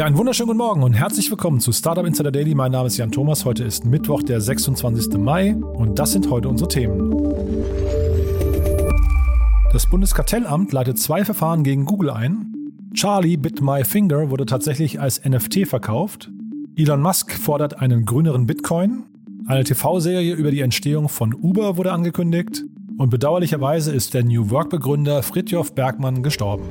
Ja, einen wunderschönen guten Morgen und herzlich willkommen zu Startup Insider Daily. Mein Name ist Jan Thomas. Heute ist Mittwoch, der 26. Mai und das sind heute unsere Themen. Das Bundeskartellamt leitet zwei Verfahren gegen Google ein. Charlie Bit My Finger wurde tatsächlich als NFT verkauft. Elon Musk fordert einen grüneren Bitcoin. Eine TV-Serie über die Entstehung von Uber wurde angekündigt. Und bedauerlicherweise ist der New Work-Begründer Fritjof Bergmann gestorben.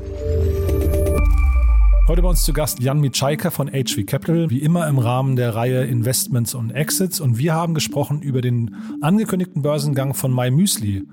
Heute bei uns zu Gast Jan Mitschaiker von HV Capital, wie immer im Rahmen der Reihe Investments und Exits. Und wir haben gesprochen über den angekündigten Börsengang von MyMüsli.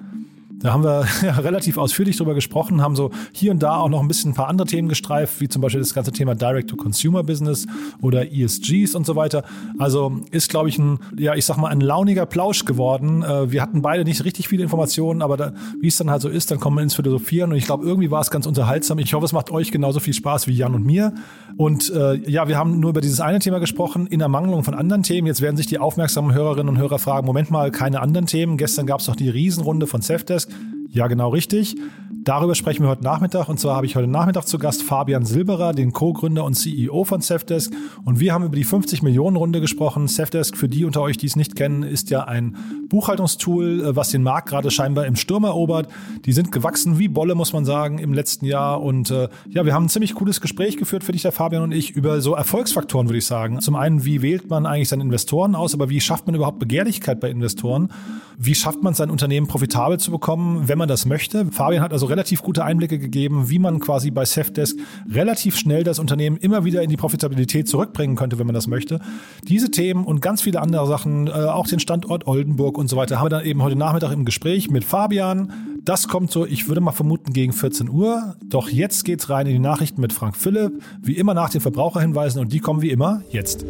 Da haben wir ja, relativ ausführlich drüber gesprochen, haben so hier und da auch noch ein bisschen ein paar andere Themen gestreift, wie zum Beispiel das ganze Thema Direct-to-Consumer-Business oder ESGs und so weiter. Also ist, glaube ich, ein, ja, ich sag mal, ein launiger Plausch geworden. Äh, wir hatten beide nicht richtig viele Informationen, aber da, wie es dann halt so ist, dann kommen wir ins Philosophieren und ich glaube, irgendwie war es ganz unterhaltsam. Ich hoffe, es macht euch genauso viel Spaß wie Jan und mir. Und äh, ja, wir haben nur über dieses eine Thema gesprochen, in Ermangelung von anderen Themen. Jetzt werden sich die aufmerksamen Hörerinnen und Hörer fragen, Moment mal, keine anderen Themen. Gestern gab es doch die Riesenrunde von Safdesk. Ja, genau richtig. Darüber sprechen wir heute Nachmittag. Und zwar habe ich heute Nachmittag zu Gast Fabian Silberer, den Co-Gründer und CEO von Safdesk. Und wir haben über die 50 Millionen Runde gesprochen. Safdesk, für die unter euch, die es nicht kennen, ist ja ein Buchhaltungstool, äh, was den Markt gerade scheinbar im Sturm erobert. Die sind gewachsen wie Bolle, muss man sagen, im letzten Jahr. Und äh, ja, wir haben ein ziemlich cooles Gespräch geführt, für dich, der Fabian und ich, über so Erfolgsfaktoren, würde ich sagen. Zum einen, wie wählt man eigentlich seine Investoren aus, aber wie schafft man überhaupt Begehrlichkeit bei Investoren? Wie schafft man sein Unternehmen profitabel zu bekommen, wenn man das möchte? Fabian hat also relativ gute Einblicke gegeben, wie man quasi bei Safdesk relativ schnell das Unternehmen immer wieder in die Profitabilität zurückbringen könnte, wenn man das möchte. Diese Themen und ganz viele andere Sachen, äh, auch den Standort Oldenburg und so weiter, haben wir dann eben heute Nachmittag im Gespräch mit Fabian. Das kommt so, ich würde mal vermuten, gegen 14 Uhr. Doch jetzt geht's rein in die Nachrichten mit Frank Philipp. Wie immer nach den Verbraucherhinweisen und die kommen wie immer jetzt.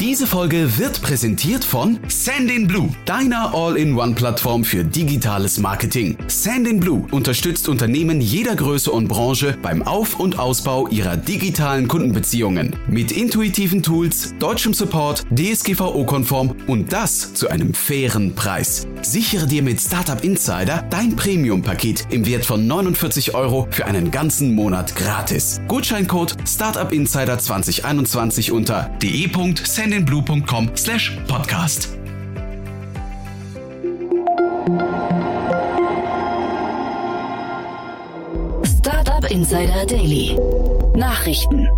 Diese Folge wird präsentiert von Sandinblue, deiner All-in-One-Plattform für digitales Marketing. Sandinblue unterstützt Unternehmen jeder Größe und Branche beim Auf- und Ausbau ihrer digitalen Kundenbeziehungen. Mit intuitiven Tools, deutschem Support, DSGVO-konform und das zu einem fairen Preis. Sichere dir mit Startup Insider dein Premium-Paket im Wert von 49 Euro für einen ganzen Monat gratis. Gutscheincode Startup Insider 2021 unter de.sandinblue sendinblue.com slash podcast. Startup Insider Daily. Nachrichten.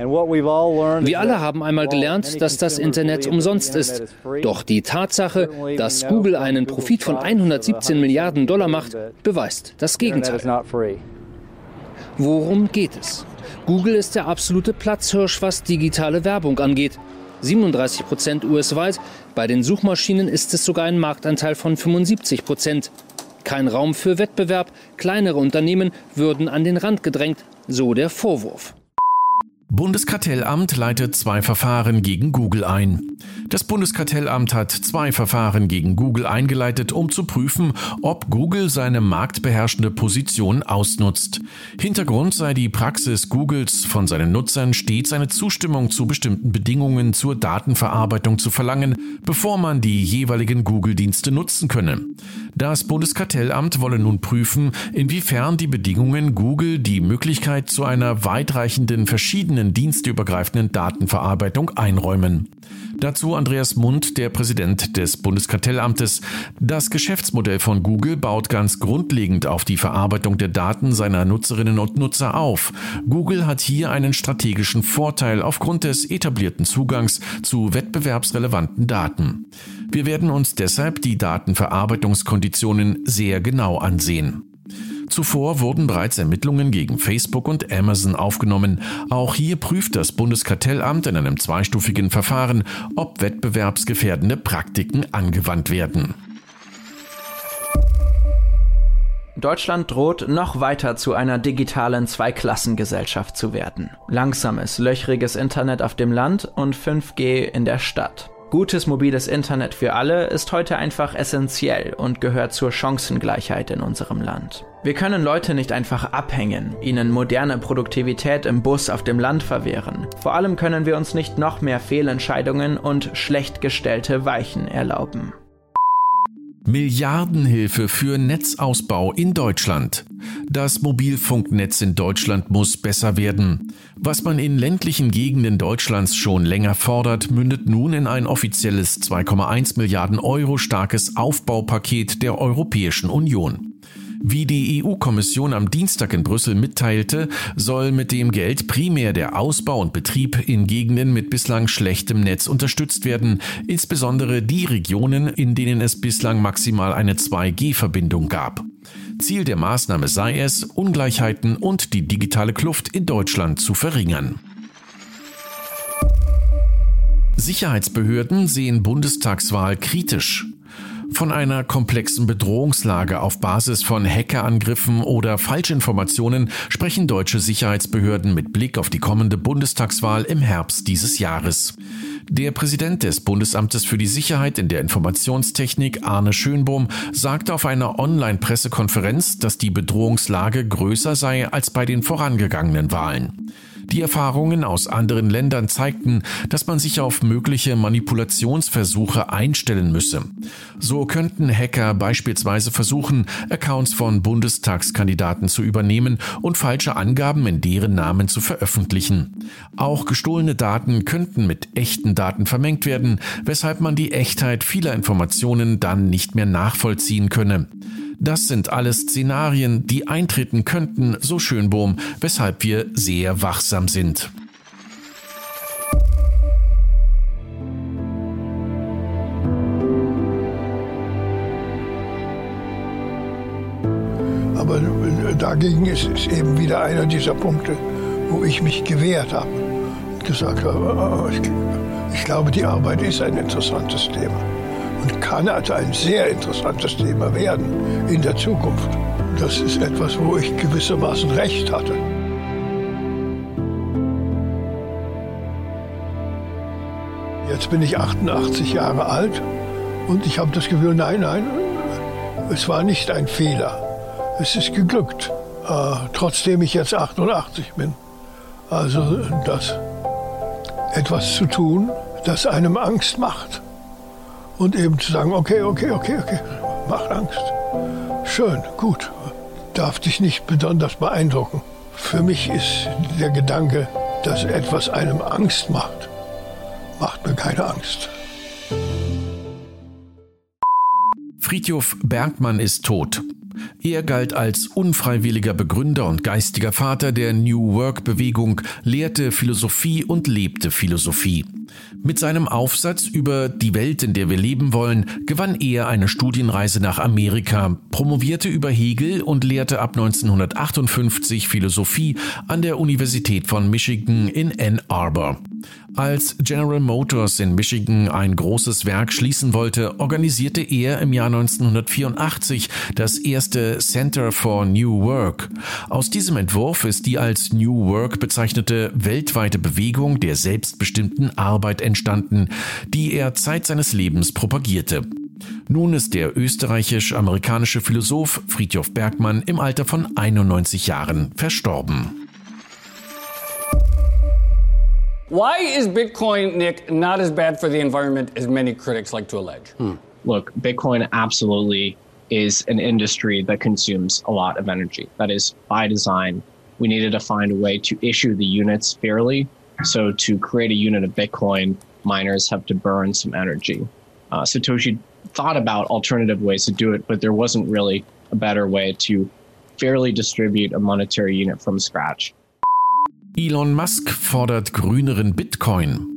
Wir alle haben einmal gelernt, dass das Internet umsonst ist. Doch die Tatsache, dass Google einen Profit von 117 Milliarden Dollar macht, beweist das Gegenteil. Worum geht es? Google ist der absolute Platzhirsch, was digitale Werbung angeht. 37 Prozent US-weit. Bei den Suchmaschinen ist es sogar ein Marktanteil von 75 Prozent. Kein Raum für Wettbewerb. Kleinere Unternehmen würden an den Rand gedrängt. So der Vorwurf. Bundeskartellamt leitet zwei Verfahren gegen Google ein. Das Bundeskartellamt hat zwei Verfahren gegen Google eingeleitet, um zu prüfen, ob Google seine marktbeherrschende Position ausnutzt. Hintergrund sei die Praxis Googles, von seinen Nutzern stets eine Zustimmung zu bestimmten Bedingungen zur Datenverarbeitung zu verlangen, bevor man die jeweiligen Google-Dienste nutzen könne. Das Bundeskartellamt wolle nun prüfen, inwiefern die Bedingungen Google die Möglichkeit zu einer weitreichenden verschiedenen dienstübergreifenden Datenverarbeitung einräumen. Dazu Andreas Mund, der Präsident des Bundeskartellamtes. Das Geschäftsmodell von Google baut ganz grundlegend auf die Verarbeitung der Daten seiner Nutzerinnen und Nutzer auf. Google hat hier einen strategischen Vorteil aufgrund des etablierten Zugangs zu wettbewerbsrelevanten Daten. Wir werden uns deshalb die Datenverarbeitungskonditionen sehr genau ansehen. Zuvor wurden bereits Ermittlungen gegen Facebook und Amazon aufgenommen. Auch hier prüft das Bundeskartellamt in einem zweistufigen Verfahren, ob wettbewerbsgefährdende Praktiken angewandt werden. Deutschland droht noch weiter zu einer digitalen Zweiklassengesellschaft zu werden. Langsames, löchriges Internet auf dem Land und 5G in der Stadt. Gutes mobiles Internet für alle ist heute einfach essentiell und gehört zur Chancengleichheit in unserem Land. Wir können Leute nicht einfach abhängen, ihnen moderne Produktivität im Bus auf dem Land verwehren. Vor allem können wir uns nicht noch mehr Fehlentscheidungen und schlecht gestellte Weichen erlauben. Milliardenhilfe für Netzausbau in Deutschland. Das Mobilfunknetz in Deutschland muss besser werden. Was man in ländlichen Gegenden Deutschlands schon länger fordert, mündet nun in ein offizielles 2,1 Milliarden Euro starkes Aufbaupaket der Europäischen Union. Wie die EU-Kommission am Dienstag in Brüssel mitteilte, soll mit dem Geld primär der Ausbau und Betrieb in Gegenden mit bislang schlechtem Netz unterstützt werden, insbesondere die Regionen, in denen es bislang maximal eine 2G-Verbindung gab. Ziel der Maßnahme sei es, Ungleichheiten und die digitale Kluft in Deutschland zu verringern. Sicherheitsbehörden sehen Bundestagswahl kritisch. Von einer komplexen Bedrohungslage auf Basis von Hackerangriffen oder Falschinformationen sprechen deutsche Sicherheitsbehörden mit Blick auf die kommende Bundestagswahl im Herbst dieses Jahres. Der Präsident des Bundesamtes für die Sicherheit in der Informationstechnik, Arne Schönbohm, sagte auf einer Online-Pressekonferenz, dass die Bedrohungslage größer sei als bei den vorangegangenen Wahlen. Die Erfahrungen aus anderen Ländern zeigten, dass man sich auf mögliche Manipulationsversuche einstellen müsse. So könnten Hacker beispielsweise versuchen, Accounts von Bundestagskandidaten zu übernehmen und falsche Angaben in deren Namen zu veröffentlichen. Auch gestohlene Daten könnten mit echten Daten vermengt werden, weshalb man die Echtheit vieler Informationen dann nicht mehr nachvollziehen könne. Das sind alles Szenarien, die eintreten könnten, so Schönbohm, weshalb wir sehr wachsam sind. Aber dagegen ist es eben wieder einer dieser Punkte, wo ich mich gewehrt habe und gesagt habe, ich, glaube, die Arbeit ist ein interessantes Thema und kann also ein sehr interessantes Thema werden in der Zukunft. Das ist etwas, wo ich gewissermaßen recht hatte. Jetzt bin ich 88 Jahre alt und ich habe das Gefühl, nein, nein, es war nicht ein Fehler. Es ist geglückt, äh, trotzdem ich jetzt 88 bin. Also das etwas zu tun, das einem Angst macht und eben zu sagen, okay, okay, okay, okay, macht Angst. Schön, gut, darf dich nicht besonders beeindrucken. Für mich ist der Gedanke, dass etwas einem Angst macht, macht mir keine Angst. Friedhof Bergmann ist tot. Er galt als unfreiwilliger Begründer und geistiger Vater der New Work-Bewegung, lehrte Philosophie und lebte Philosophie. Mit seinem Aufsatz über die Welt, in der wir leben wollen, gewann er eine Studienreise nach Amerika, promovierte über Hegel und lehrte ab 1958 Philosophie an der Universität von Michigan in Ann Arbor. Als General Motors in Michigan ein großes Werk schließen wollte, organisierte er im Jahr 1984 das erste Center for New Work. Aus diesem Entwurf ist die als New Work bezeichnete weltweite Bewegung der selbstbestimmten Arbeit entstanden, die er Zeit seines Lebens propagierte. Nun ist der österreichisch-amerikanische Philosoph Friedhof Bergmann im Alter von 91 Jahren verstorben. Why is Bitcoin, Nick, not as bad for the environment as many critics like to allege? Hmm. Look, Bitcoin absolutely is an industry that consumes a lot of energy. That is by design. We needed to find a way to issue the units fairly. So, to create a unit of Bitcoin, miners have to burn some energy. Uh, Satoshi thought about alternative ways to do it, but there wasn't really a better way to fairly distribute a monetary unit from scratch. Elon Musk fordert grüneren Bitcoin.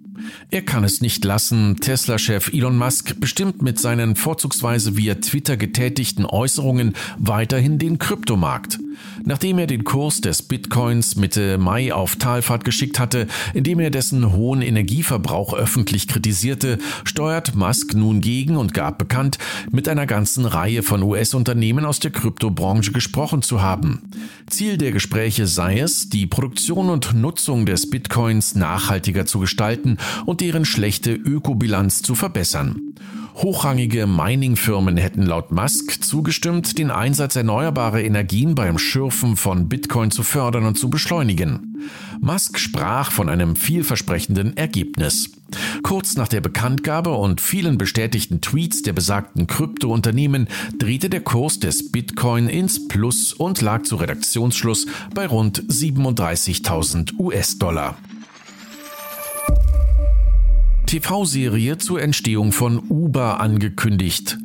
Er kann es nicht lassen, Tesla-Chef Elon Musk bestimmt mit seinen vorzugsweise via Twitter getätigten Äußerungen weiterhin den Kryptomarkt. Nachdem er den Kurs des Bitcoins Mitte Mai auf Talfahrt geschickt hatte, indem er dessen hohen Energieverbrauch öffentlich kritisierte, steuert Musk nun gegen und gab bekannt, mit einer ganzen Reihe von US-Unternehmen aus der Kryptobranche gesprochen zu haben. Ziel der Gespräche sei es, die Produktion und Nutzung des Bitcoins nachhaltiger zu gestalten und deren schlechte Ökobilanz zu verbessern. Hochrangige Mining-Firmen hätten laut Musk zugestimmt, den Einsatz erneuerbarer Energien beim Schürfen von Bitcoin zu fördern und zu beschleunigen. Musk sprach von einem vielversprechenden Ergebnis. Kurz nach der Bekanntgabe und vielen bestätigten Tweets der besagten Kryptounternehmen drehte der Kurs des Bitcoin ins Plus und lag zu Redaktionsschluss bei rund 37.000 US-Dollar. TV-Serie zur Entstehung von Uber angekündigt.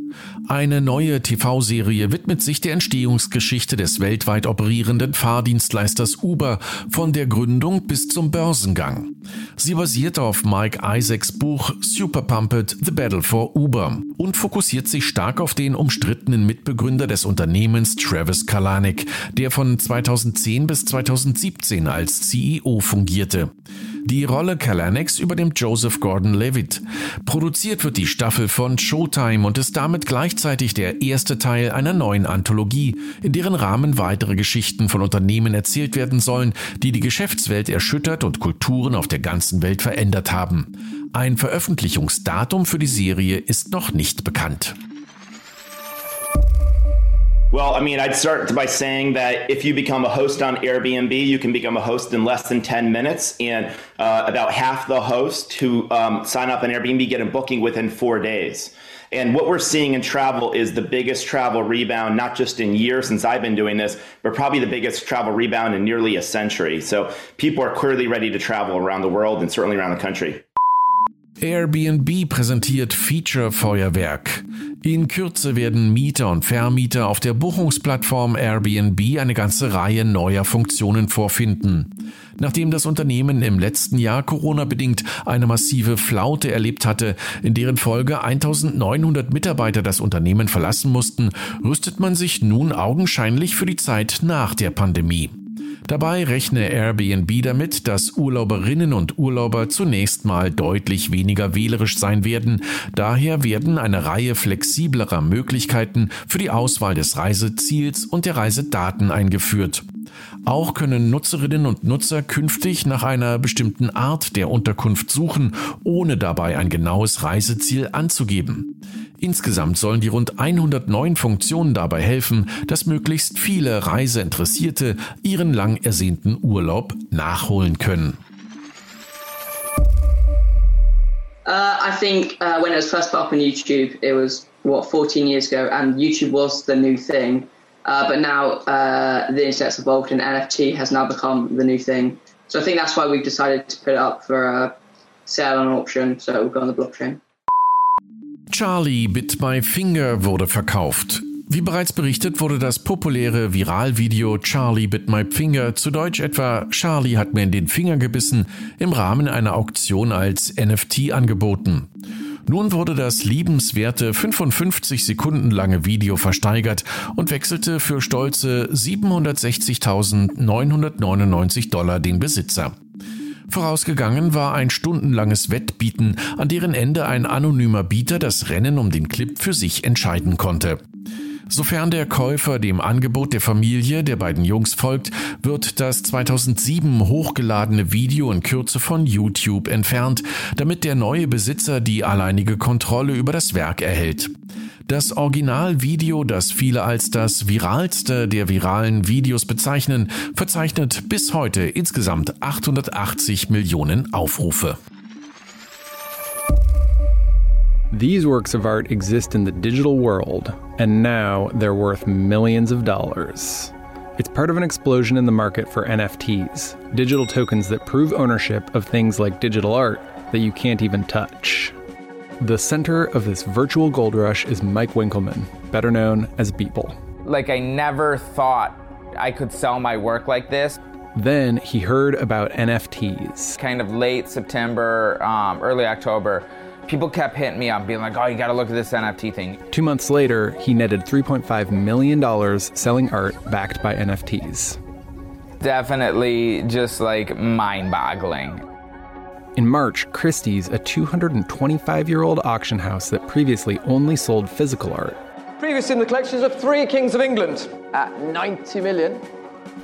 Eine neue TV-Serie widmet sich der Entstehungsgeschichte des weltweit operierenden Fahrdienstleisters Uber von der Gründung bis zum Börsengang. Sie basiert auf Mike Isaacs Buch Super Pumped The Battle for Uber und fokussiert sich stark auf den umstrittenen Mitbegründer des Unternehmens Travis Kalanick, der von 2010 bis 2017 als CEO fungierte. Die Rolle Kalaneks übernimmt Joseph Gordon-Levitt. Produziert wird die Staffel von Showtime und ist damit gleichzeitig der erste Teil einer neuen Anthologie, in deren Rahmen weitere Geschichten von Unternehmen erzählt werden sollen, die die Geschäftswelt erschüttert und Kulturen auf der ganzen Welt verändert haben. Ein Veröffentlichungsdatum für die Serie ist noch nicht bekannt. Well, I mean, I'd start by saying that if you become a host on Airbnb, you can become a host in less than 10 minutes. And uh, about half the hosts who um, sign up on Airbnb get a booking within four days. And what we're seeing in travel is the biggest travel rebound, not just in years since I've been doing this, but probably the biggest travel rebound in nearly a century. So people are clearly ready to travel around the world and certainly around the country. Airbnb präsentiert Feature Feuerwerk. In Kürze werden Mieter und Vermieter auf der Buchungsplattform Airbnb eine ganze Reihe neuer Funktionen vorfinden. Nachdem das Unternehmen im letzten Jahr Corona-bedingt eine massive Flaute erlebt hatte, in deren Folge 1900 Mitarbeiter das Unternehmen verlassen mussten, rüstet man sich nun augenscheinlich für die Zeit nach der Pandemie. Dabei rechne Airbnb damit, dass Urlauberinnen und Urlauber zunächst mal deutlich weniger wählerisch sein werden. Daher werden eine Reihe flexiblerer Möglichkeiten für die Auswahl des Reiseziels und der Reisedaten eingeführt. Auch können Nutzerinnen und Nutzer künftig nach einer bestimmten Art der Unterkunft suchen, ohne dabei ein genaues Reiseziel anzugeben. Insgesamt sollen die rund 100 neuen Funktionen dabei helfen, dass möglichst viele Reiseinteressierte ihren lang ersehnten Urlaub nachholen können. Uh, I think uh, when it was first put up on YouTube, it was what 14 years ago, and YouTube was the new thing. Uh, but now uh, the internet's evolved and NFT has now become the new thing. So I think that's why we've decided to put it up for a sale and auction. So we'll go on the blockchain. Charlie Bit My Finger wurde verkauft. Wie bereits berichtet, wurde das populäre Viralvideo Charlie Bit My Finger, zu Deutsch etwa Charlie hat mir in den Finger gebissen, im Rahmen einer Auktion als NFT angeboten. Nun wurde das liebenswerte 55 Sekunden lange Video versteigert und wechselte für stolze 760.999 Dollar den Besitzer. Vorausgegangen war ein stundenlanges Wettbieten, an deren Ende ein anonymer Bieter das Rennen um den Clip für sich entscheiden konnte. Sofern der Käufer dem Angebot der Familie der beiden Jungs folgt, wird das 2007 hochgeladene Video in Kürze von YouTube entfernt, damit der neue Besitzer die alleinige Kontrolle über das Werk erhält. Das Originalvideo, das viele als das viralste der viralen Videos bezeichnen, verzeichnet bis heute insgesamt 880 Millionen Aufrufe. These works of art exist in the digital world, and now they're worth millions of dollars. It's part of an explosion in the market for NFTs, digital tokens that prove ownership of things like digital art that you can't even touch. The center of this virtual gold rush is Mike Winkelmann, better known as Beeple. Like, I never thought I could sell my work like this. Then he heard about NFTs. Kind of late September, um, early October, people kept hitting me up, being like, oh, you gotta look at this NFT thing. Two months later, he netted $3.5 million selling art backed by NFTs. Definitely just like mind boggling. In March, Christie's, a 225 year old auction house that previously only sold physical art, Previous in the collections of three kings of England at 90 million.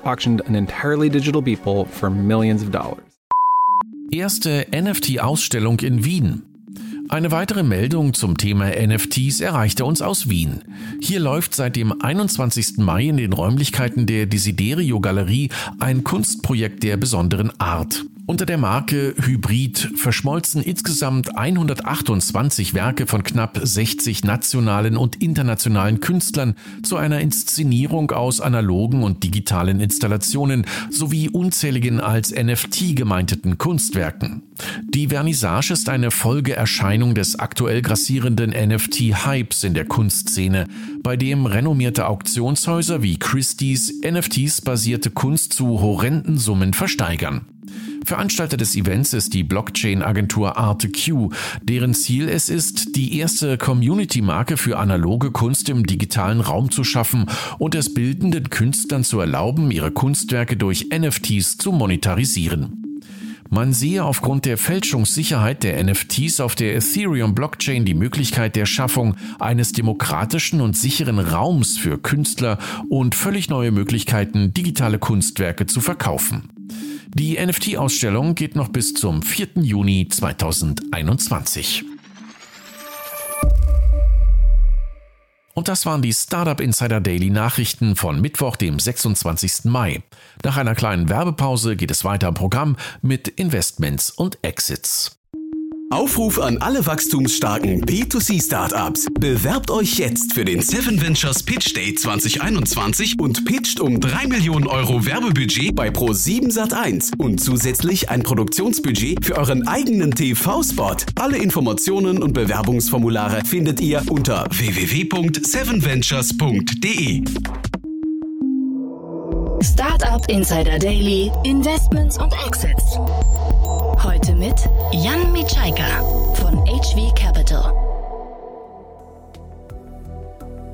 auctioned an entirely digital Beeple for millions of dollars. Erste NFT-Ausstellung in Wien. Eine weitere Meldung zum Thema NFTs erreichte uns aus Wien. Hier läuft seit dem 21. Mai in den Räumlichkeiten der Desiderio Galerie ein Kunstprojekt der besonderen Art. Unter der Marke Hybrid verschmolzen insgesamt 128 Werke von knapp 60 nationalen und internationalen Künstlern zu einer Inszenierung aus analogen und digitalen Installationen sowie unzähligen als NFT gemeinteten Kunstwerken. Die Vernissage ist eine Folgeerscheinung des aktuell grassierenden NFT-Hypes in der Kunstszene, bei dem renommierte Auktionshäuser wie Christie's NFTs basierte Kunst zu horrenden Summen versteigern. Veranstalter des Events ist die Blockchain-Agentur ArteQ, deren Ziel es ist, die erste Community-Marke für analoge Kunst im digitalen Raum zu schaffen und es bildenden Künstlern zu erlauben, ihre Kunstwerke durch NFTs zu monetarisieren. Man sehe aufgrund der Fälschungssicherheit der NFTs auf der Ethereum-Blockchain die Möglichkeit der Schaffung eines demokratischen und sicheren Raums für Künstler und völlig neue Möglichkeiten, digitale Kunstwerke zu verkaufen. Die NFT-Ausstellung geht noch bis zum 4. Juni 2021. Und das waren die Startup Insider Daily Nachrichten von Mittwoch, dem 26. Mai. Nach einer kleinen Werbepause geht es weiter im Programm mit Investments und Exits. Aufruf an alle wachstumsstarken B2C-Startups. Bewerbt euch jetzt für den Seven Ventures Pitch Day 2021 und pitcht um 3 Millionen Euro Werbebudget bei Pro7 Sat1 und zusätzlich ein Produktionsbudget für euren eigenen TV-Spot. Alle Informationen und Bewerbungsformulare findet ihr unter www.sevenventures.de. Startup Insider Daily, Investments und Exits. Heute mit Jan Mitschaika von HV Capital.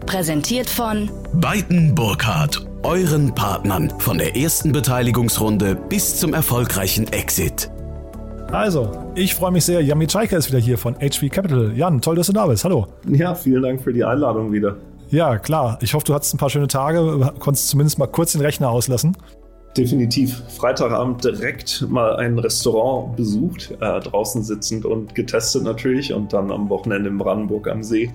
Präsentiert von Beiten Burkhardt, euren Partnern von der ersten Beteiligungsrunde bis zum erfolgreichen Exit. Also, ich freue mich sehr. Jan Mitschaika ist wieder hier von HV Capital. Jan, toll, dass du da bist. Hallo. Ja, vielen Dank für die Einladung wieder. Ja, klar. Ich hoffe, du hattest ein paar schöne Tage, konntest zumindest mal kurz den Rechner auslassen. Definitiv. Freitagabend direkt mal ein Restaurant besucht, äh, draußen sitzend und getestet natürlich und dann am Wochenende in Brandenburg am See.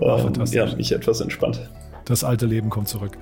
Äh, ja, mich etwas entspannt. Das alte Leben kommt zurück.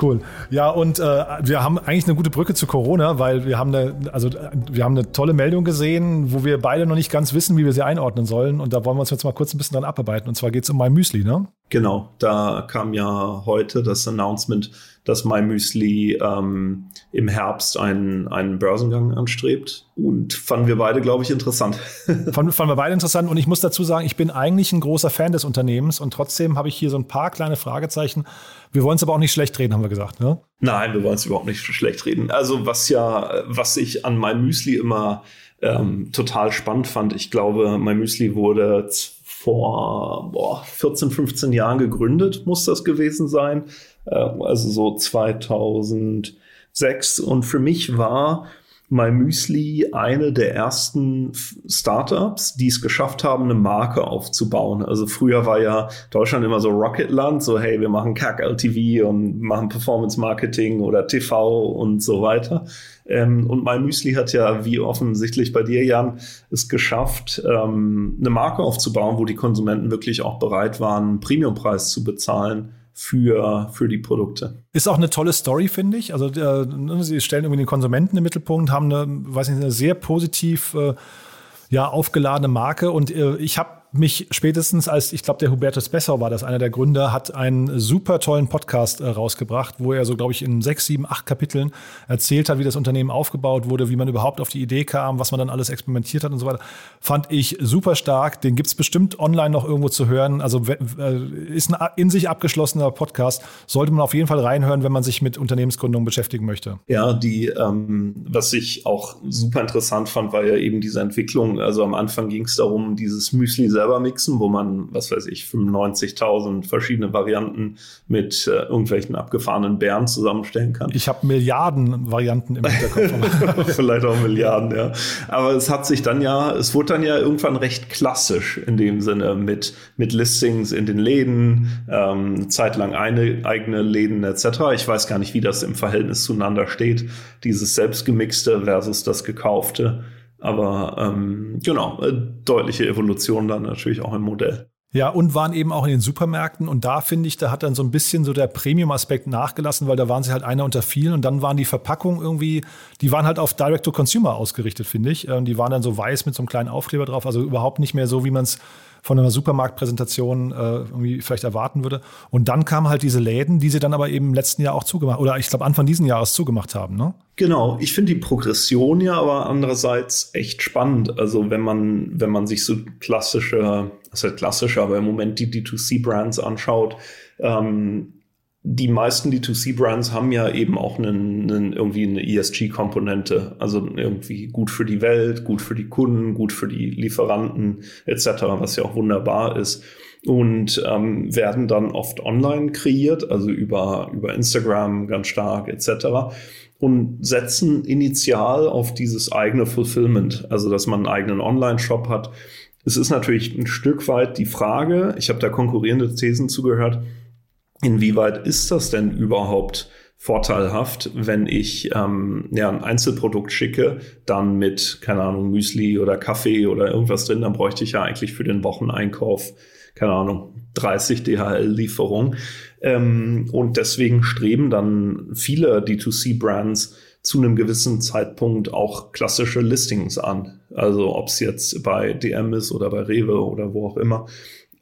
Cool. Ja, und äh, wir haben eigentlich eine gute Brücke zu Corona, weil wir haben eine, also wir haben eine tolle Meldung gesehen, wo wir beide noch nicht ganz wissen, wie wir sie einordnen sollen. Und da wollen wir uns jetzt mal kurz ein bisschen dran abarbeiten. Und zwar geht es um mein Müsli, ne? Genau, da kam ja heute das Announcement, dass MyMüsli ähm, im Herbst einen, einen Börsengang anstrebt. Und fanden wir beide, glaube ich, interessant. fanden, fanden wir beide interessant. Und ich muss dazu sagen, ich bin eigentlich ein großer Fan des Unternehmens und trotzdem habe ich hier so ein paar kleine Fragezeichen. Wir wollen es aber auch nicht schlecht reden, haben wir gesagt, ne? Nein, wir wollen es überhaupt nicht schlecht reden. Also was ja, was ich an MyMüsli immer ähm, total spannend fand, ich glaube, MyMüsli wurde vor boah, 14, 15 Jahren gegründet, muss das gewesen sein. Äh, also so 2006. Und für mich war MyMüsli eine der ersten Startups, die es geschafft haben, eine Marke aufzubauen. Also früher war ja Deutschland immer so Rocketland, so hey, wir machen Kack LTV und machen Performance Marketing oder TV und so weiter. Ähm, und MyMüsli hat ja, wie offensichtlich bei dir, Jan, es geschafft, ähm, eine Marke aufzubauen, wo die Konsumenten wirklich auch bereit waren, einen Premiumpreis zu bezahlen für, für die Produkte. Ist auch eine tolle Story, finde ich. Also äh, ne, sie stellen irgendwie den Konsumenten im Mittelpunkt, haben eine, weiß nicht, eine sehr positiv äh, ja, aufgeladene Marke. Und äh, ich habe mich spätestens als, ich glaube, der Hubertus Bessau war das, einer der Gründer, hat einen super tollen Podcast äh, rausgebracht, wo er so, glaube ich, in sechs, sieben, acht Kapiteln erzählt hat, wie das Unternehmen aufgebaut wurde, wie man überhaupt auf die Idee kam, was man dann alles experimentiert hat und so weiter. Fand ich super stark. Den gibt's bestimmt online noch irgendwo zu hören. Also äh, ist ein in sich abgeschlossener Podcast. Sollte man auf jeden Fall reinhören, wenn man sich mit Unternehmensgründung beschäftigen möchte. Ja, die, ähm, was ich auch super interessant fand, war ja eben diese Entwicklung. Also am Anfang ging es darum, dieses Müsli selber mixen, wo man, was weiß ich, 95.000 verschiedene Varianten mit äh, irgendwelchen abgefahrenen Bären zusammenstellen kann. Ich habe Milliarden Varianten im Hinterkopf. Vielleicht auch Milliarden, ja. Aber es hat sich dann ja, es wurde dann ja irgendwann recht klassisch in dem Sinne mit, mit Listings in den Läden, ähm, eine Zeit lang eine, eigene Läden etc. Ich weiß gar nicht, wie das im Verhältnis zueinander steht, dieses selbstgemixte versus das gekaufte. Aber ähm, genau, äh, deutliche Evolution dann natürlich auch im Modell. Ja, und waren eben auch in den Supermärkten. Und da finde ich, da hat dann so ein bisschen so der Premium-Aspekt nachgelassen, weil da waren sie halt einer unter vielen. Und dann waren die Verpackungen irgendwie, die waren halt auf Direct-to-Consumer ausgerichtet, finde ich. Und die waren dann so weiß mit so einem kleinen Aufkleber drauf. Also überhaupt nicht mehr so, wie man es von einer Supermarktpräsentation äh, irgendwie vielleicht erwarten würde. Und dann kamen halt diese Läden, die sie dann aber eben im letzten Jahr auch zugemacht, oder ich glaube Anfang diesen Jahres zugemacht haben, ne? Genau, ich finde die Progression ja aber andererseits echt spannend. Also wenn man, wenn man sich so klassische, heißt klassische, aber im Moment die D2C-Brands anschaut, ähm, die meisten D2C-Brands haben ja eben auch einen, einen irgendwie eine ESG-Komponente, also irgendwie gut für die Welt, gut für die Kunden, gut für die Lieferanten etc., was ja auch wunderbar ist und ähm, werden dann oft online kreiert, also über, über Instagram ganz stark etc. und setzen initial auf dieses eigene Fulfillment, also dass man einen eigenen Online-Shop hat. Es ist natürlich ein Stück weit die Frage, ich habe da konkurrierende Thesen zugehört, inwieweit ist das denn überhaupt vorteilhaft, wenn ich ähm, ja, ein Einzelprodukt schicke, dann mit, keine Ahnung, Müsli oder Kaffee oder irgendwas drin, dann bräuchte ich ja eigentlich für den Wocheneinkauf, keine Ahnung, 30 DHL-Lieferung. Ähm, und deswegen streben dann viele D2C-Brands zu einem gewissen Zeitpunkt auch klassische Listings an. Also ob es jetzt bei DM ist oder bei Rewe oder wo auch immer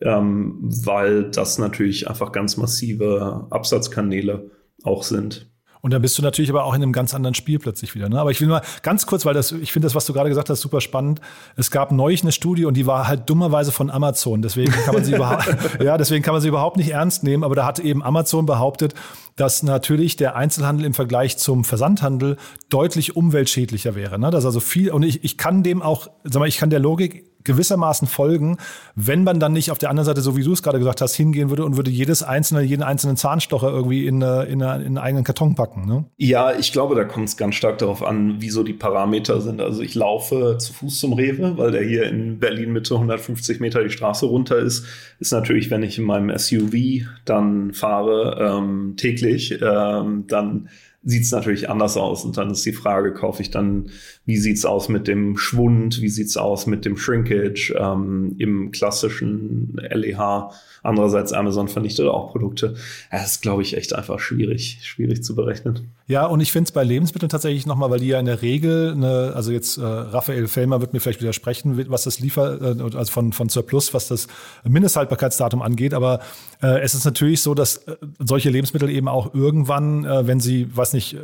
ähm, weil das natürlich einfach ganz massive Absatzkanäle auch sind. Und dann bist du natürlich aber auch in einem ganz anderen Spiel plötzlich wieder. Ne? Aber ich will mal ganz kurz, weil das, ich finde das, was du gerade gesagt hast, super spannend. Es gab neulich eine Studie und die war halt dummerweise von Amazon. Deswegen kann man sie überhaupt, ja, deswegen kann man sie überhaupt nicht ernst nehmen. Aber da hat eben Amazon behauptet, dass natürlich der Einzelhandel im Vergleich zum Versandhandel deutlich umweltschädlicher wäre. Ne? Dass also viel, und ich, ich kann dem auch, sag mal, ich kann der Logik gewissermaßen folgen, wenn man dann nicht auf der anderen Seite, so wie du es gerade gesagt hast, hingehen würde und würde jedes einzelne, jeden einzelnen Zahnstocher irgendwie in, in, in einen eigenen Karton packen. Ne? Ja, ich glaube, da kommt es ganz stark darauf an, wieso die Parameter sind. Also ich laufe zu Fuß zum Rewe, weil der hier in Berlin Mitte 150 Meter die Straße runter ist. Ist natürlich, wenn ich in meinem SUV dann fahre, ähm, täglich, ähm, dann sieht es natürlich anders aus. Und dann ist die Frage, kaufe ich dann, wie sieht es aus mit dem Schwund, wie sieht es aus mit dem Shrinkage ähm, im klassischen LEH. Andererseits Amazon vernichtet auch Produkte. Das ist, glaube ich, echt einfach schwierig, schwierig zu berechnen. Ja, und ich finde es bei Lebensmitteln tatsächlich nochmal, weil die ja in der Regel, eine, also jetzt äh, Raphael Fellmer wird mir vielleicht widersprechen, was das liefert, äh, also von, von Surplus, was das Mindesthaltbarkeitsdatum angeht, aber äh, es ist natürlich so, dass äh, solche Lebensmittel eben auch irgendwann, äh, wenn sie, weiß nicht, äh,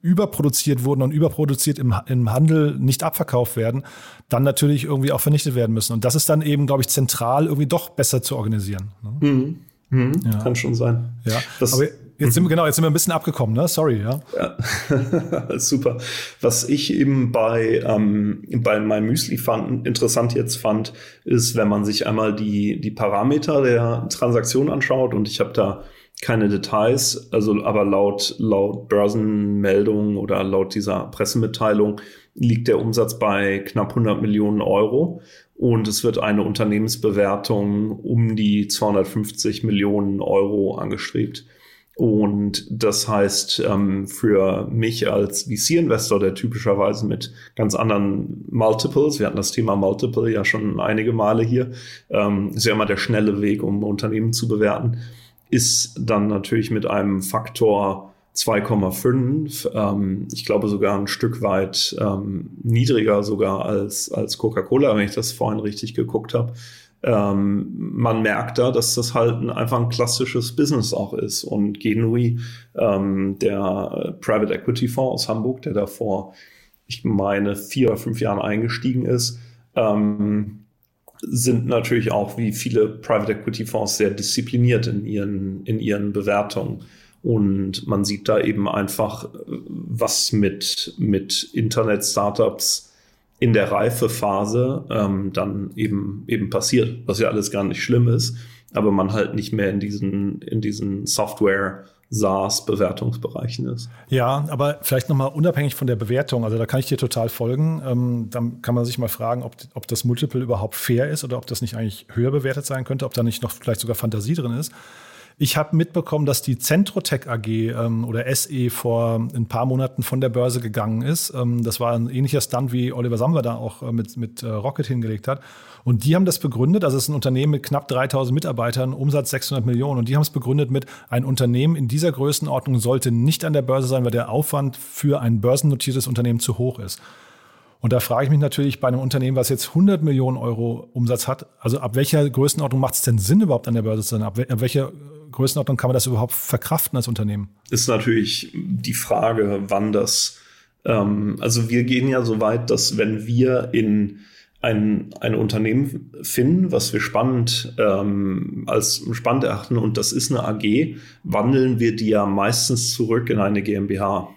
überproduziert wurden und überproduziert im, im Handel nicht abverkauft werden, dann natürlich irgendwie auch vernichtet werden müssen. Und das ist dann eben, glaube ich, zentral irgendwie doch besser zu organisieren. Ne? Mhm. Mhm. Ja. Kann schon sein. Ja. Das, aber Jetzt sind wir, genau, jetzt sind wir ein bisschen abgekommen, ne? Sorry, ja. ja. Super. Was ich eben bei, ähm, bei meinem Müsli fand, interessant jetzt fand, ist, wenn man sich einmal die, die Parameter der Transaktion anschaut und ich habe da keine Details, also aber laut, laut Börsenmeldung oder laut dieser Pressemitteilung liegt der Umsatz bei knapp 100 Millionen Euro und es wird eine Unternehmensbewertung um die 250 Millionen Euro angestrebt. Und das heißt, ähm, für mich als VC-Investor, der typischerweise mit ganz anderen Multiples, wir hatten das Thema Multiple ja schon einige Male hier, ähm, ist ja immer der schnelle Weg, um Unternehmen zu bewerten, ist dann natürlich mit einem Faktor 2,5, ähm, ich glaube sogar ein Stück weit ähm, niedriger sogar als, als Coca-Cola, wenn ich das vorhin richtig geguckt habe, ähm, man merkt da, dass das halt ein, einfach ein klassisches Business auch ist. Und Genui, ähm, der Private Equity Fonds aus Hamburg, der da vor, ich meine, vier oder fünf Jahren eingestiegen ist, ähm, sind natürlich auch wie viele Private Equity Fonds sehr diszipliniert in ihren, in ihren Bewertungen. Und man sieht da eben einfach, was mit, mit Internet-Startups in der Reifephase ähm, dann eben, eben passiert, was ja alles gar nicht schlimm ist, aber man halt nicht mehr in diesen, in diesen Software SaaS-Bewertungsbereichen ist. Ja, aber vielleicht nochmal unabhängig von der Bewertung, also da kann ich dir total folgen. Ähm, dann kann man sich mal fragen, ob, ob das Multiple überhaupt fair ist oder ob das nicht eigentlich höher bewertet sein könnte, ob da nicht noch vielleicht sogar Fantasie drin ist. Ich habe mitbekommen, dass die Centrotech AG ähm, oder SE vor ein paar Monaten von der Börse gegangen ist. Ähm, das war ein ähnlicher Stand, wie Oliver Samwer da auch äh, mit, mit äh, Rocket hingelegt hat. Und die haben das begründet, also es ist ein Unternehmen mit knapp 3000 Mitarbeitern, Umsatz 600 Millionen. Und die haben es begründet mit, ein Unternehmen in dieser Größenordnung sollte nicht an der Börse sein, weil der Aufwand für ein börsennotiertes Unternehmen zu hoch ist. Und da frage ich mich natürlich bei einem Unternehmen, was jetzt 100 Millionen Euro Umsatz hat, also ab welcher Größenordnung macht es denn Sinn, überhaupt an der Börse zu sein? Ab welcher Größenordnung kann man das überhaupt verkraften als Unternehmen? Ist natürlich die Frage, wann das, ähm, also wir gehen ja so weit, dass wenn wir in ein, ein Unternehmen finden, was wir spannend ähm, als spannend erachten und das ist eine AG, wandeln wir die ja meistens zurück in eine GmbH.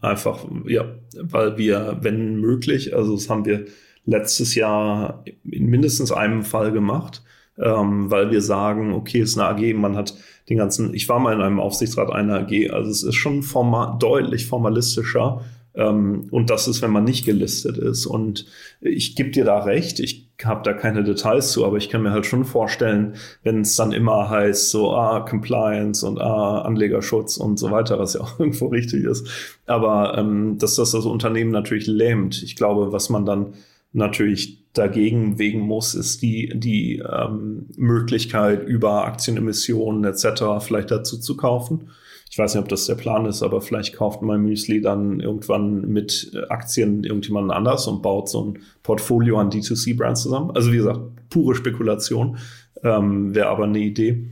Einfach, ja, weil wir, wenn möglich, also das haben wir letztes Jahr in mindestens einem Fall gemacht, ähm, weil wir sagen, okay, ist eine AG, man hat den ganzen, ich war mal in einem Aufsichtsrat einer AG, also es ist schon formal, deutlich formalistischer ähm, und das ist, wenn man nicht gelistet ist. Und ich gebe dir da recht, ich habe da keine Details zu, aber ich kann mir halt schon vorstellen, wenn es dann immer heißt, so, ah, Compliance und ah, Anlegerschutz und so weiter, was ja auch irgendwo richtig ist, aber ähm, dass das das Unternehmen natürlich lähmt. Ich glaube, was man dann natürlich dagegen wegen muss, ist die, die ähm, Möglichkeit, über Aktienemissionen etc. vielleicht dazu zu kaufen. Ich weiß nicht, ob das der Plan ist, aber vielleicht kauft mein Müsli dann irgendwann mit Aktien irgendjemanden anders und baut so ein Portfolio an D2C-Brands zusammen. Also wie gesagt, pure Spekulation, ähm, wäre aber eine Idee.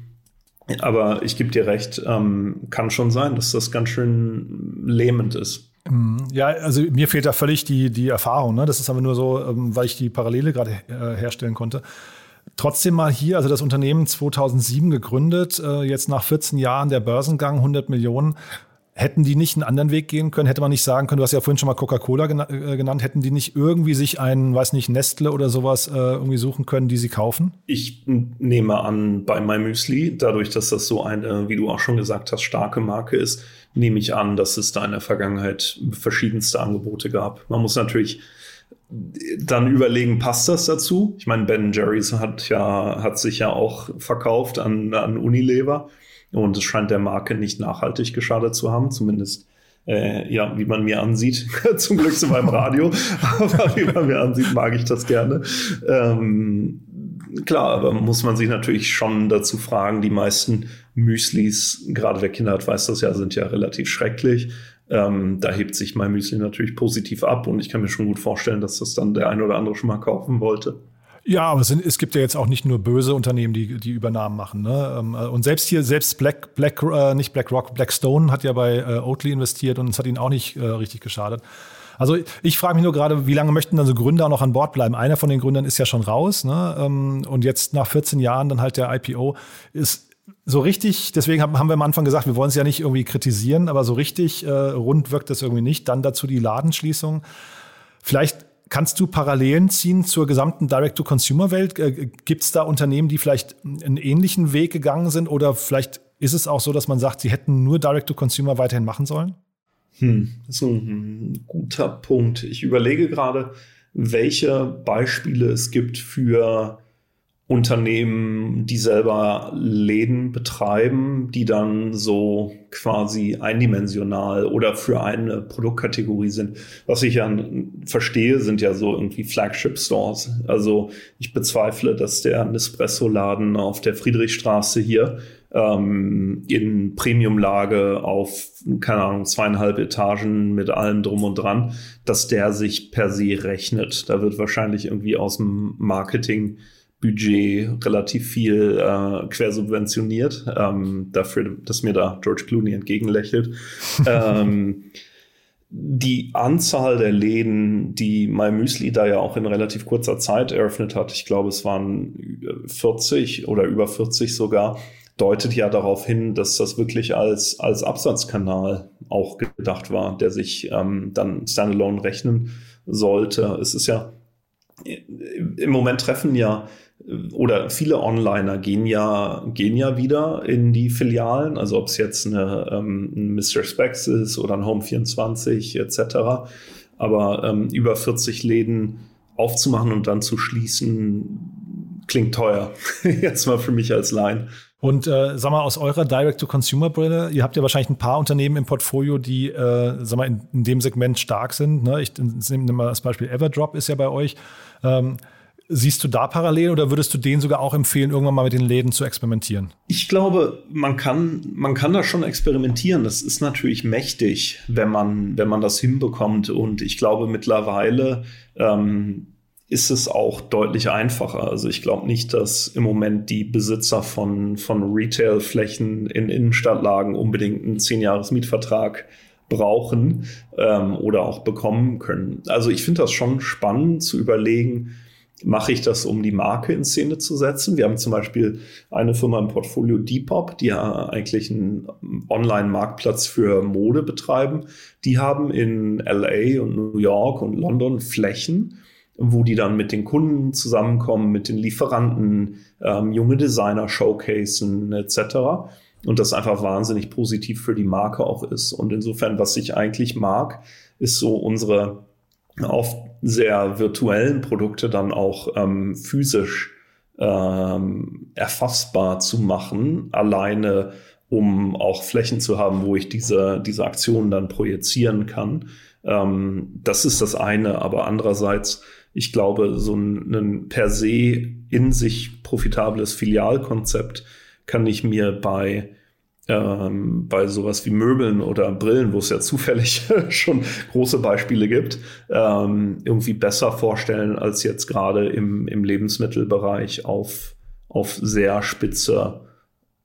Aber ich gebe dir recht, ähm, kann schon sein, dass das ganz schön lähmend ist. Mhm. Ja, also mir fehlt da völlig die, die Erfahrung. Ne? Das ist aber nur so, ähm, weil ich die Parallele gerade äh, herstellen konnte. Trotzdem mal hier, also das Unternehmen 2007 gegründet, äh, jetzt nach 14 Jahren der Börsengang, 100 Millionen. Hätten die nicht einen anderen Weg gehen können? Hätte man nicht sagen können, du hast ja vorhin schon mal Coca-Cola äh, genannt, hätten die nicht irgendwie sich einen, weiß nicht, Nestle oder sowas äh, irgendwie suchen können, die sie kaufen? Ich nehme an, bei MyMüsli, dadurch, dass das so eine, wie du auch schon gesagt hast, starke Marke ist, nehme ich an, dass es da in der Vergangenheit verschiedenste Angebote gab. Man muss natürlich dann überlegen, passt das dazu? Ich meine, Ben Jerry's hat ja, hat sich ja auch verkauft an, an Unilever und es scheint der Marke nicht nachhaltig geschadet zu haben, zumindest äh, ja, wie man mir ansieht. Zum Glück zu meinem Radio, aber wie man mir ansieht, mag ich das gerne. Ähm, klar, aber muss man sich natürlich schon dazu fragen, die meisten Müslis, gerade wer Kinder hat, weiß das ja, sind ja relativ schrecklich. Ähm, da hebt sich mein Müsli natürlich positiv ab und ich kann mir schon gut vorstellen, dass das dann der eine oder andere schon mal kaufen wollte. Ja, aber es, sind, es, gibt ja jetzt auch nicht nur böse Unternehmen, die die Übernahmen machen. Ne? Ähm, äh, und selbst hier, selbst Black, Black äh, nicht BlackRock, Blackstone hat ja bei äh, Oatly investiert und es hat ihnen auch nicht äh, richtig geschadet. Also ich frage mich nur gerade, wie lange möchten dann so Gründer noch an Bord bleiben? Einer von den Gründern ist ja schon raus, ne? Ähm, und jetzt nach 14 Jahren dann halt der IPO ist so richtig, deswegen haben wir am Anfang gesagt, wir wollen es ja nicht irgendwie kritisieren, aber so richtig äh, rund wirkt das irgendwie nicht. Dann dazu die Ladenschließung. Vielleicht kannst du Parallelen ziehen zur gesamten Direct-to-Consumer-Welt? Äh, Gibt es da Unternehmen, die vielleicht einen ähnlichen Weg gegangen sind oder vielleicht ist es auch so, dass man sagt, sie hätten nur Direct-to-Consumer weiterhin machen sollen? Hm, das ist ein guter Punkt. Ich überlege gerade, welche Beispiele es gibt für Unternehmen, die selber Läden betreiben, die dann so quasi eindimensional oder für eine Produktkategorie sind. Was ich ja verstehe, sind ja so irgendwie Flagship Stores. Also ich bezweifle, dass der Nespresso-Laden auf der Friedrichstraße hier ähm, in Premiumlage auf, keine Ahnung, zweieinhalb Etagen mit allem drum und dran, dass der sich per se rechnet. Da wird wahrscheinlich irgendwie aus dem Marketing Budget relativ viel äh, quersubventioniert, ähm, dafür, dass mir da George Clooney entgegenlächelt. ähm, die Anzahl der Läden, die MyMüsli da ja auch in relativ kurzer Zeit eröffnet hat, ich glaube, es waren 40 oder über 40 sogar, deutet ja darauf hin, dass das wirklich als, als Absatzkanal auch gedacht war, der sich ähm, dann standalone rechnen sollte. Es ist ja im Moment treffen ja oder viele Onliner gehen ja, gehen ja wieder in die Filialen, also ob es jetzt eine, ähm, ein Mr. Specs ist oder ein Home24 etc. Aber ähm, über 40 Läden aufzumachen und dann zu schließen, klingt teuer. jetzt mal für mich als Laien. Und äh, sag mal, aus eurer Direct-to-Consumer-Brille, ihr habt ja wahrscheinlich ein paar Unternehmen im Portfolio, die äh, sag mal, in, in dem Segment stark sind. Ne? Ich nehme mal das Beispiel Everdrop ist ja bei euch. Ähm, Siehst du da parallel oder würdest du denen sogar auch empfehlen, irgendwann mal mit den Läden zu experimentieren? Ich glaube, man kann, man kann da schon experimentieren. Das ist natürlich mächtig, wenn man, wenn man das hinbekommt. Und ich glaube, mittlerweile ähm, ist es auch deutlich einfacher. Also ich glaube nicht, dass im Moment die Besitzer von, von Retail-Flächen in Innenstadtlagen unbedingt einen 10-Jahres-Mietvertrag brauchen ähm, oder auch bekommen können. Also ich finde das schon spannend zu überlegen, mache ich das, um die Marke in Szene zu setzen. Wir haben zum Beispiel eine Firma im Portfolio Depop, die ja eigentlich einen Online-Marktplatz für Mode betreiben. Die haben in LA und New York und London Flächen, wo die dann mit den Kunden zusammenkommen, mit den Lieferanten, ähm, junge Designer showcasen etc. Und das einfach wahnsinnig positiv für die Marke auch ist. Und insofern, was ich eigentlich mag, ist so unsere oft sehr virtuellen Produkte dann auch ähm, physisch ähm, erfassbar zu machen, alleine um auch Flächen zu haben, wo ich diese, diese Aktionen dann projizieren kann. Ähm, das ist das eine, aber andererseits, ich glaube, so ein, ein per se in sich profitables Filialkonzept kann ich mir bei ähm, bei sowas wie Möbeln oder Brillen, wo es ja zufällig schon große Beispiele gibt, ähm, irgendwie besser vorstellen als jetzt gerade im, im Lebensmittelbereich auf, auf sehr spitze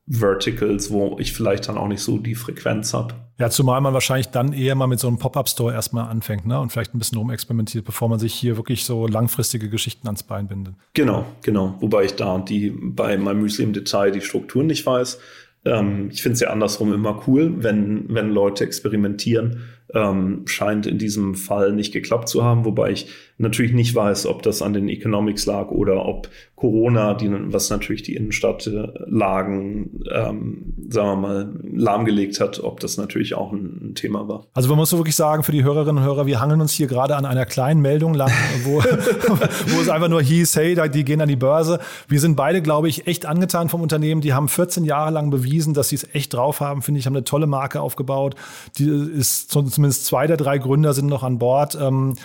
Verticals, wo ich vielleicht dann auch nicht so die Frequenz habe. Ja, zumal man wahrscheinlich dann eher mal mit so einem Pop-Up-Store erstmal anfängt ne? und vielleicht ein bisschen rumexperimentiert, bevor man sich hier wirklich so langfristige Geschichten ans Bein bindet. Genau, genau. Wobei ich da die bei meinem Müsli im Detail die Strukturen nicht weiß. Ähm, ich finde es ja andersrum immer cool, wenn, wenn Leute experimentieren. Ähm, scheint in diesem Fall nicht geklappt zu haben, wobei ich natürlich nicht weiß, ob das an den Economics lag oder ob Corona, die, was natürlich die Innenstadtlagen, ähm, sagen wir mal, lahmgelegt hat, ob das natürlich auch ein, ein, Thema war. Also man muss so wirklich sagen, für die Hörerinnen und Hörer, wir hangeln uns hier gerade an einer kleinen Meldung lang, wo, wo es einfach nur hieß, hey, die gehen an die Börse. Wir sind beide, glaube ich, echt angetan vom Unternehmen. Die haben 14 Jahre lang bewiesen, dass sie es echt drauf haben, finde ich, haben eine tolle Marke aufgebaut. Die ist zumindest zwei der drei Gründer sind noch an Bord. Ähm,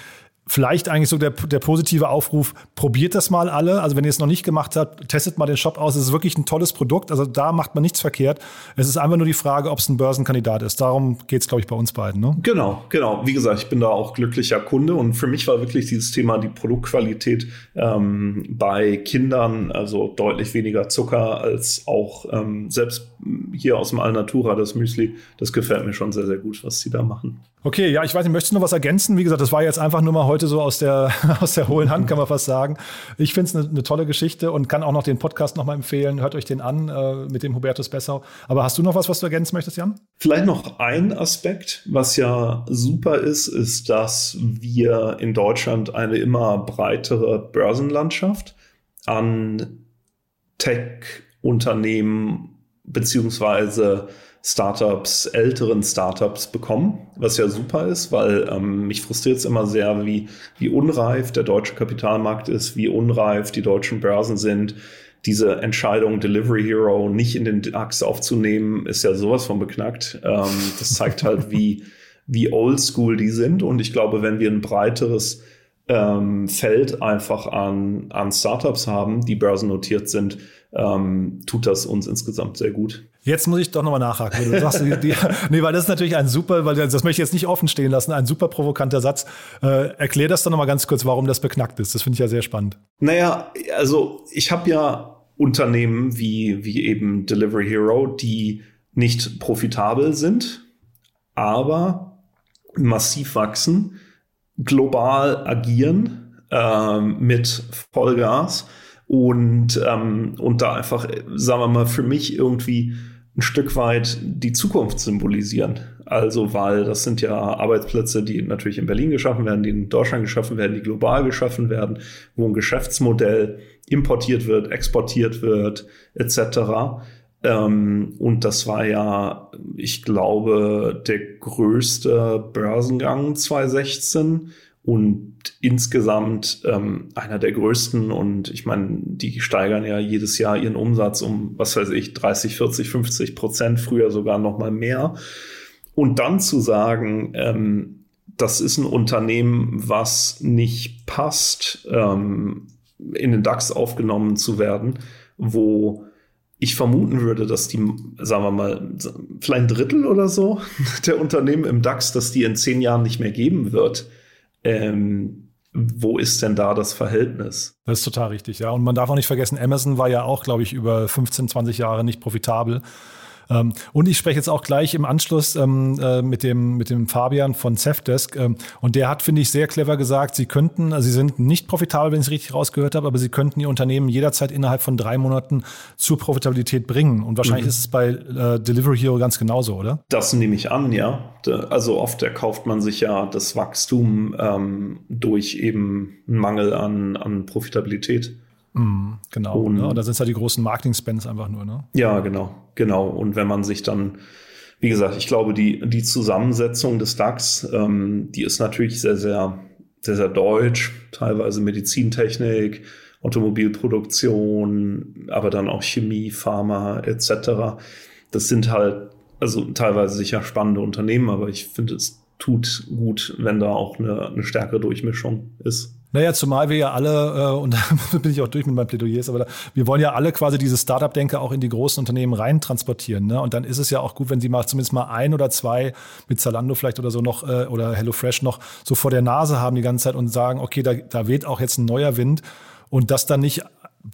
vielleicht eigentlich so der, der positive Aufruf, probiert das mal alle. Also wenn ihr es noch nicht gemacht habt, testet mal den Shop aus. Es ist wirklich ein tolles Produkt. Also da macht man nichts verkehrt. Es ist einfach nur die Frage, ob es ein Börsenkandidat ist. Darum geht es, glaube ich, bei uns beiden. Ne? Genau, genau. Wie gesagt, ich bin da auch glücklicher Kunde und für mich war wirklich dieses Thema die Produktqualität ähm, bei Kindern, also deutlich weniger Zucker als auch ähm, selbst hier aus dem Alnatura, das Müsli, das gefällt mir schon sehr, sehr gut, was sie da machen. Okay, ja, ich weiß nicht, möchtest du noch was ergänzen? Wie gesagt, das war jetzt einfach nur mal heute so aus der, aus der hohlen Hand, kann man fast sagen. Ich finde es eine, eine tolle Geschichte und kann auch noch den Podcast nochmal empfehlen. Hört euch den an äh, mit dem Hubertus Bessau. Aber hast du noch was, was du ergänzen möchtest, Jan? Vielleicht noch ein Aspekt, was ja super ist, ist, dass wir in Deutschland eine immer breitere Börsenlandschaft an Tech-Unternehmen beziehungsweise Startups, älteren Startups bekommen, was ja super ist, weil ähm, mich frustriert es immer sehr, wie, wie unreif der deutsche Kapitalmarkt ist, wie unreif die deutschen Börsen sind. Diese Entscheidung, Delivery Hero nicht in den DAX aufzunehmen, ist ja sowas von beknackt. Ähm, das zeigt halt, wie, wie oldschool die sind. Und ich glaube, wenn wir ein breiteres ähm, Feld einfach an, an Startups haben, die börsennotiert sind, ähm, tut das uns insgesamt sehr gut. Jetzt muss ich doch nochmal nachhaken. Du sagst, die, die, nee, weil das ist natürlich ein super, weil das möchte ich jetzt nicht offen stehen lassen, ein super provokanter Satz. Äh, erklär das doch nochmal ganz kurz, warum das beknackt ist. Das finde ich ja sehr spannend. Naja, also ich habe ja Unternehmen wie, wie eben Delivery Hero, die nicht profitabel sind, aber massiv wachsen, global agieren äh, mit Vollgas und, ähm, und da einfach, sagen wir mal, für mich irgendwie ein Stück weit die Zukunft symbolisieren. Also, weil das sind ja Arbeitsplätze, die natürlich in Berlin geschaffen werden, die in Deutschland geschaffen werden, die global geschaffen werden, wo ein Geschäftsmodell importiert wird, exportiert wird, etc. Ähm, und das war ja, ich glaube, der größte Börsengang 2016 und insgesamt ähm, einer der größten und ich meine, die steigern ja jedes Jahr ihren Umsatz um, was weiß ich, 30, 40, 50 Prozent, früher sogar noch mal mehr. Und dann zu sagen, ähm, das ist ein Unternehmen, was nicht passt, ähm, in den DAX aufgenommen zu werden, wo ich vermuten würde, dass die, sagen wir mal, vielleicht ein Drittel oder so der Unternehmen im DAX, dass die in zehn Jahren nicht mehr geben wird ähm, wo ist denn da das Verhältnis? Das ist total richtig, ja. Und man darf auch nicht vergessen, Amazon war ja auch, glaube ich, über 15, 20 Jahre nicht profitabel. Ähm, und ich spreche jetzt auch gleich im Anschluss ähm, äh, mit, dem, mit dem Fabian von Zefdesk. Ähm, und der hat, finde ich, sehr clever gesagt, sie könnten, also sie sind nicht profitabel, wenn ich es richtig rausgehört habe, aber sie könnten ihr Unternehmen jederzeit innerhalb von drei Monaten zur Profitabilität bringen. Und wahrscheinlich mhm. ist es bei äh, Delivery Hero ganz genauso, oder? Das nehme ich an, ja. Also oft erkauft man sich ja das Wachstum ähm, durch eben einen Mangel an, an Profitabilität. Mm, genau. Und, ne? Da sind es ja die großen Marketing-Spends einfach nur, ne? Ja, genau, genau. Und wenn man sich dann, wie gesagt, ich glaube, die, die Zusammensetzung des DAX, ähm, die ist natürlich sehr, sehr, sehr, sehr deutsch, teilweise Medizintechnik, Automobilproduktion, aber dann auch Chemie, Pharma etc. Das sind halt, also teilweise sicher spannende Unternehmen, aber ich finde, es tut gut, wenn da auch eine, eine stärkere Durchmischung ist. Naja, zumal wir ja alle, äh, und da bin ich auch durch mit meinen Plädoyers, aber da, wir wollen ja alle quasi diese Startup-Denke auch in die großen Unternehmen rein transportieren. Ne? Und dann ist es ja auch gut, wenn sie mal zumindest mal ein oder zwei mit Zalando vielleicht oder so noch äh, oder HelloFresh noch so vor der Nase haben die ganze Zeit und sagen, okay, da, da weht auch jetzt ein neuer Wind und das dann nicht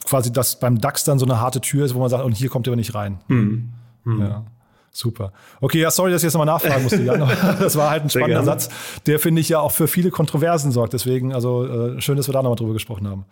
quasi, dass beim DAX dann so eine harte Tür ist, wo man sagt, und hier kommt ihr aber nicht rein. Hm. Hm. Ja. Super. Okay, ja, sorry, dass ich jetzt nochmal nachfragen musste. Jan. Das war halt ein spannender Satz, der, finde ich, ja auch für viele Kontroversen sorgt. Deswegen, also äh, schön, dass wir da nochmal drüber gesprochen haben.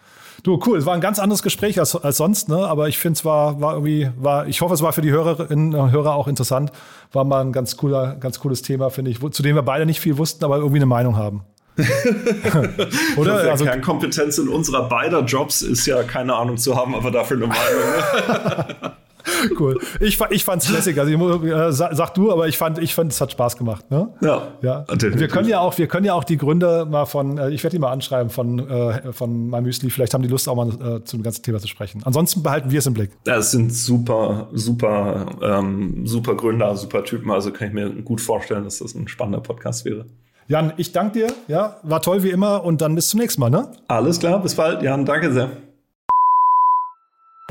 Du, cool, es war ein ganz anderes Gespräch als, als sonst, ne? aber ich finde es war, war irgendwie, war, ich hoffe, es war für die Hörerinnen und Hörer auch interessant. War mal ein ganz cooler, ganz cooles Thema, finde ich, zu dem wir beide nicht viel wussten, aber irgendwie eine Meinung haben. Oder? Also Kernkompetenz in unserer beider Jobs ist ja keine Ahnung zu haben, aber dafür eine Meinung. Cool. Ich, ich fand es lässig. Also ich, äh, sag, du, aber ich fand, ich fand, es hat Spaß gemacht. Ne? Ja. ja. Wir können ja auch, wir können ja auch die Gründe mal von, äh, ich werde die mal anschreiben von, äh, von MyMüsli. Vielleicht haben die Lust, auch mal äh, zu dem ganzen Thema zu sprechen. Ansonsten behalten wir es im Blick. Das sind super, super, ähm, super Gründer, super Typen. Also kann ich mir gut vorstellen, dass das ein spannender Podcast wäre. Jan, ich danke dir. Ja, war toll wie immer und dann bis zum nächsten Mal. Ne? Alles klar, bis bald. Jan, danke sehr.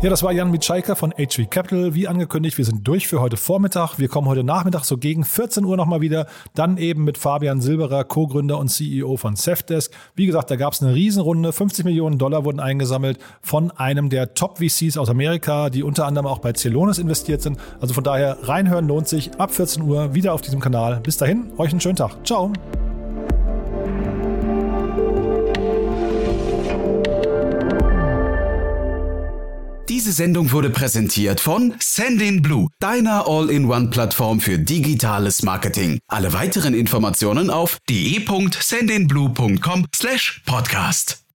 Ja, das war Jan Mitschaiker von HV Capital. Wie angekündigt, wir sind durch für heute Vormittag. Wir kommen heute Nachmittag so gegen 14 Uhr nochmal wieder. Dann eben mit Fabian Silberer, Co-Gründer und CEO von Safdesk. Wie gesagt, da gab es eine Riesenrunde. 50 Millionen Dollar wurden eingesammelt von einem der Top-VCs aus Amerika, die unter anderem auch bei Celonis investiert sind. Also von daher reinhören lohnt sich. Ab 14 Uhr wieder auf diesem Kanal. Bis dahin, euch einen schönen Tag. Ciao. Diese Sendung wurde präsentiert von Sendinblue, deiner All-in-One-Plattform für digitales Marketing. Alle weiteren Informationen auf de.sendinblue.com/podcast.